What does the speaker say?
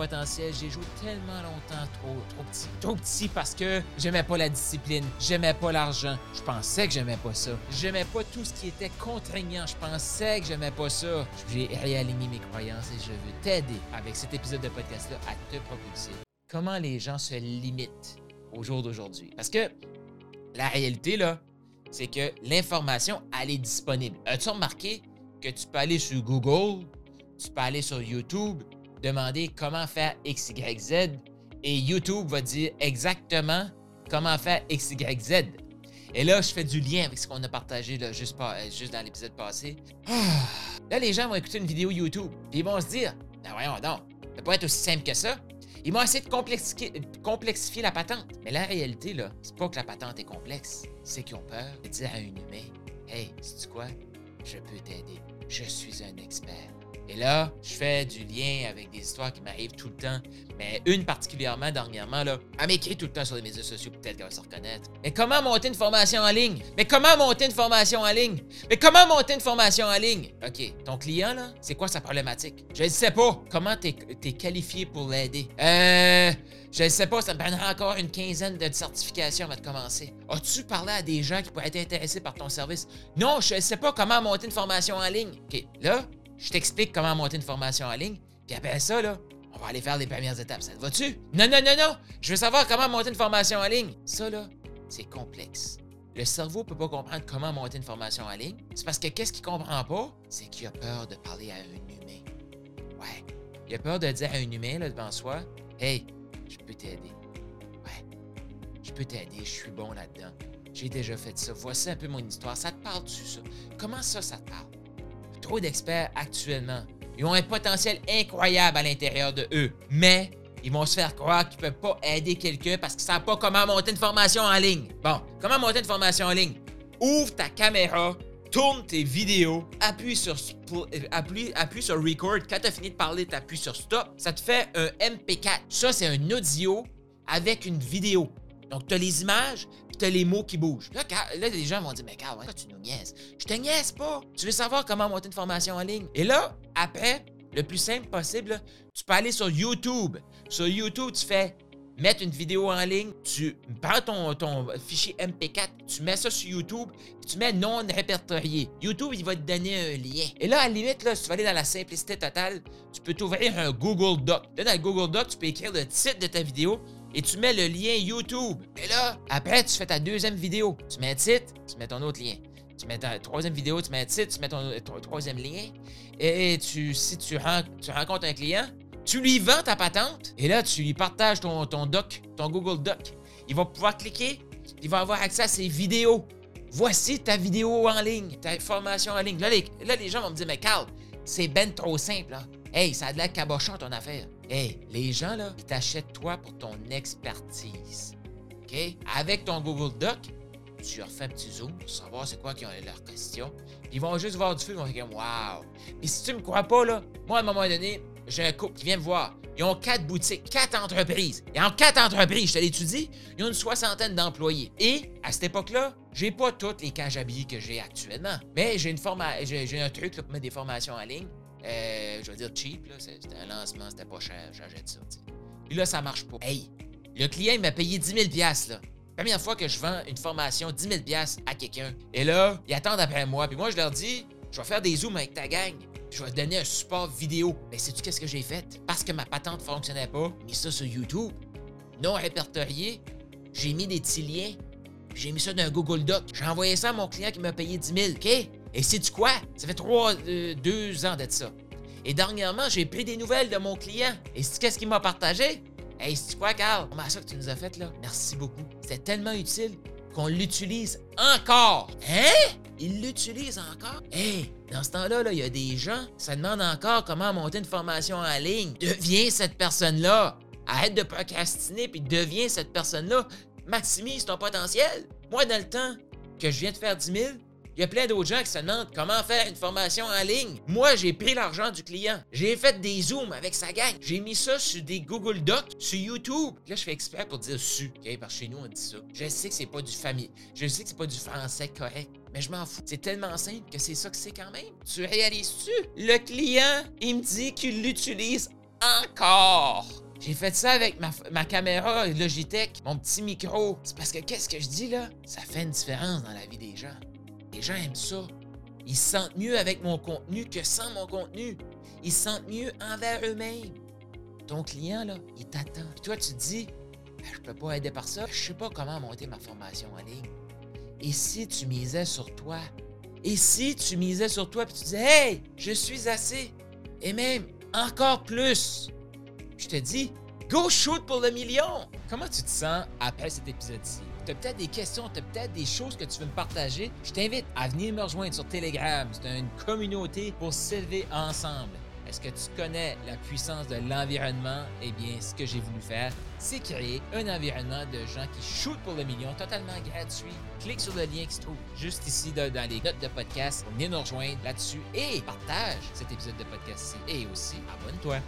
potentiel. J'ai joué tellement longtemps trop, trop petit. Trop petit parce que j'aimais pas la discipline, j'aimais pas l'argent, je pensais que j'aimais pas ça. J'aimais pas tout ce qui était contraignant, je pensais que j'aimais pas ça. J'ai réaligné mes croyances et je veux t'aider avec cet épisode de podcast-là à te propulser. Comment les gens se limitent au jour d'aujourd'hui? Parce que la réalité, là, c'est que l'information, elle est disponible. As-tu remarqué que tu peux aller sur Google, tu peux aller sur YouTube, demander comment faire X, Y, et YouTube va dire exactement comment faire X, Y. Et là, je fais du lien avec ce qu'on a partagé euh, juste dans l'épisode passé. Ah! Là, les gens vont écouter une vidéo YouTube, puis ils vont se dire Ben voyons donc, ça peut pas être aussi simple que ça. Ils vont essayer de complexifier, complexifier la patente. Mais la réalité, là, c'est pas que la patente est complexe, c'est qu'ils ont peur de dire à un humain Hey, sais-tu quoi? Je peux t'aider. Je suis un expert. Et là, je fais du lien avec des histoires qui m'arrivent tout le temps, mais une particulièrement dernièrement, là, elle m'écrit tout le temps sur les médias sociaux, peut-être qu'elle va se reconnaître. Mais comment monter une formation en ligne? Mais comment monter une formation en ligne? Mais comment monter une formation en ligne? OK, ton client, là, c'est quoi sa problématique? Je ne sais pas. Comment t'es es qualifié pour l'aider? Euh... Je ne sais pas, ça me prendra encore une quinzaine de certifications avant de commencer. As-tu parlé à des gens qui pourraient être intéressés par ton service? Non, je ne sais pas comment monter une formation en ligne. OK, là, je t'explique comment monter une formation en ligne, puis après ça, là, on va aller faire les premières étapes. Ça te va-tu? Non, non, non, non! Je veux savoir comment monter une formation en ligne. Ça, là, c'est complexe. Le cerveau peut pas comprendre comment monter une formation en ligne. C'est parce que qu'est-ce qu'il comprend pas? C'est qu'il a peur de parler à un humain. Ouais. Il a peur de dire à un humain, là, devant soi, Hey, je peux t'aider. Ouais. Je peux t'aider, je suis bon là-dedans. J'ai déjà fait ça. Voici un peu mon histoire. Ça te parle-tu, ça? Comment ça, ça te parle? Trop d'experts actuellement. Ils ont un potentiel incroyable à l'intérieur de eux, mais ils vont se faire croire qu'ils ne peuvent pas aider quelqu'un parce qu'ils ne savent pas comment monter une formation en ligne. Bon, comment monter une formation en ligne? Ouvre ta caméra, tourne tes vidéos, appuie sur, appuie, appuie sur record. Quand tu as fini de parler, tu appuies sur stop. Ça te fait un MP4. Ça, c'est un audio avec une vidéo. Donc, tu as les images, les mots qui bougent. Là, les gens vont dire Mais Carl, tu nous niaises Je te niaise pas. Tu veux savoir comment monter une formation en ligne? Et là, après, le plus simple possible, tu peux aller sur YouTube. Sur YouTube, tu fais mettre une vidéo en ligne, tu prends ton, ton fichier MP4, tu mets ça sur YouTube, tu mets non répertorié. YouTube, il va te donner un lien. Et là, à la limite, là, si tu vas aller dans la simplicité totale, tu peux t'ouvrir un Google Doc. Là, dans le Google Doc, tu peux écrire le titre de ta vidéo, et tu mets le lien YouTube. Et là, après, tu fais ta deuxième vidéo. Tu mets un titre, tu mets ton autre lien. Tu mets ta troisième vidéo, tu mets un titre, tu mets ton, troisième lien. Et tu, si tu, rencontres un client, tu lui vends ta patente. Et là, tu lui partages ton, doc, ton Google Doc. Il va pouvoir cliquer, il va avoir accès à ses vidéos. Voici ta vidéo en ligne, ta formation en ligne. Là, les, là, les gens vont me dire, mais Carl, c'est ben trop simple. Hein? Hey, ça a de l'air cabochon ton affaire. Hey, les gens, là, ils t'achètent toi pour ton expertise. OK? Avec ton Google Doc, tu leur fais un petit zoom pour savoir c'est quoi qui ont leurs questions. Ils vont juste voir du feu, ils vont dire Waouh! Puis si tu me crois pas, là, moi, à un moment donné, j'ai un couple qui vient me voir. Ils ont quatre boutiques, quatre entreprises. Et en quatre entreprises, je te l'étudie, ils ont une soixantaine d'employés. Et à cette époque-là, j'ai pas toutes les cages habillées que j'ai actuellement. Mais j'ai une forma j'ai un truc pour mettre des formations en ligne. Euh, je veux dire cheap, là. C'était un lancement, c'était pas cher, j'achète ça. Puis là, ça marche pas. Hey, le client, il m'a payé 10 000 là. Première fois que je vends une formation 10 000 à quelqu'un. Et là, ils attendent après moi. Puis moi, je leur dis, je vais faire des zooms avec ta gang. Je vais te donner un support vidéo. Mais sais-tu qu'est-ce que j'ai fait? Parce que ma patente fonctionnait pas, mis ça sur YouTube. Non répertorié. J'ai mis des petits liens. J'ai mis ça dans un Google Doc. J'ai envoyé ça à mon client qui m'a payé 10 000. OK? Et sais-tu quoi? Ça fait trois, euh, deux ans d'être ça. Et dernièrement, j'ai pris des nouvelles de mon client. Et qu'est-ce qu'il m'a partagé? Hey, c'est quoi, Carl? Comment ça que tu nous as fait, là? Merci beaucoup. C'était tellement utile. qu'on l'utilise encore. Hein? Il l'utilise encore? Hey, dans ce temps-là, il y a des gens, ça demande encore comment monter une formation en ligne. Deviens cette personne-là. Arrête de procrastiner puis deviens cette personne-là. Maximise ton potentiel. Moi, dans le temps que je viens de faire 10 000, il y a plein d'autres gens qui se demandent comment faire une formation en ligne. Moi, j'ai pris l'argent du client. J'ai fait des zooms avec sa gang. J'ai mis ça sur des Google Docs, sur YouTube. Là, je fais exprès pour dire su. OK? Parce que chez nous, on dit ça. Je sais que c'est pas du famille. Je sais que c'est pas du français correct. Mais je m'en fous. C'est tellement simple que c'est ça que c'est quand même. Tu réalises-tu? Le client, il me dit qu'il l'utilise encore. J'ai fait ça avec ma, caméra Logitech, mon petit micro. C'est parce que qu'est-ce que je dis là? Ça fait une différence dans la vie des gens. Les gens aiment ça. Ils se sentent mieux avec mon contenu que sans mon contenu. Ils se sentent mieux envers eux-mêmes. Ton client, là, il t'attend. Puis toi, tu te dis, ben, je peux pas aider par ça. Je sais pas comment monter ma formation en ligne. Et si tu misais sur toi? Et si tu misais sur toi puis tu disais, hey, je suis assez. Et même encore plus. Je te dis, go shoot pour le million. Comment tu te sens après cet épisode-ci? Tu as peut-être des questions, tu as peut-être des choses que tu veux me partager, je t'invite à venir me rejoindre sur Telegram. C'est une communauté pour s'élever ensemble. Est-ce que tu connais la puissance de l'environnement? Eh bien, ce que j'ai voulu faire, c'est créer un environnement de gens qui shootent pour le million totalement gratuit. Clique sur le lien qui se trouve juste ici dans les notes de podcast venir nous rejoindre là-dessus et partage cet épisode de podcast-ci. Et aussi, abonne-toi.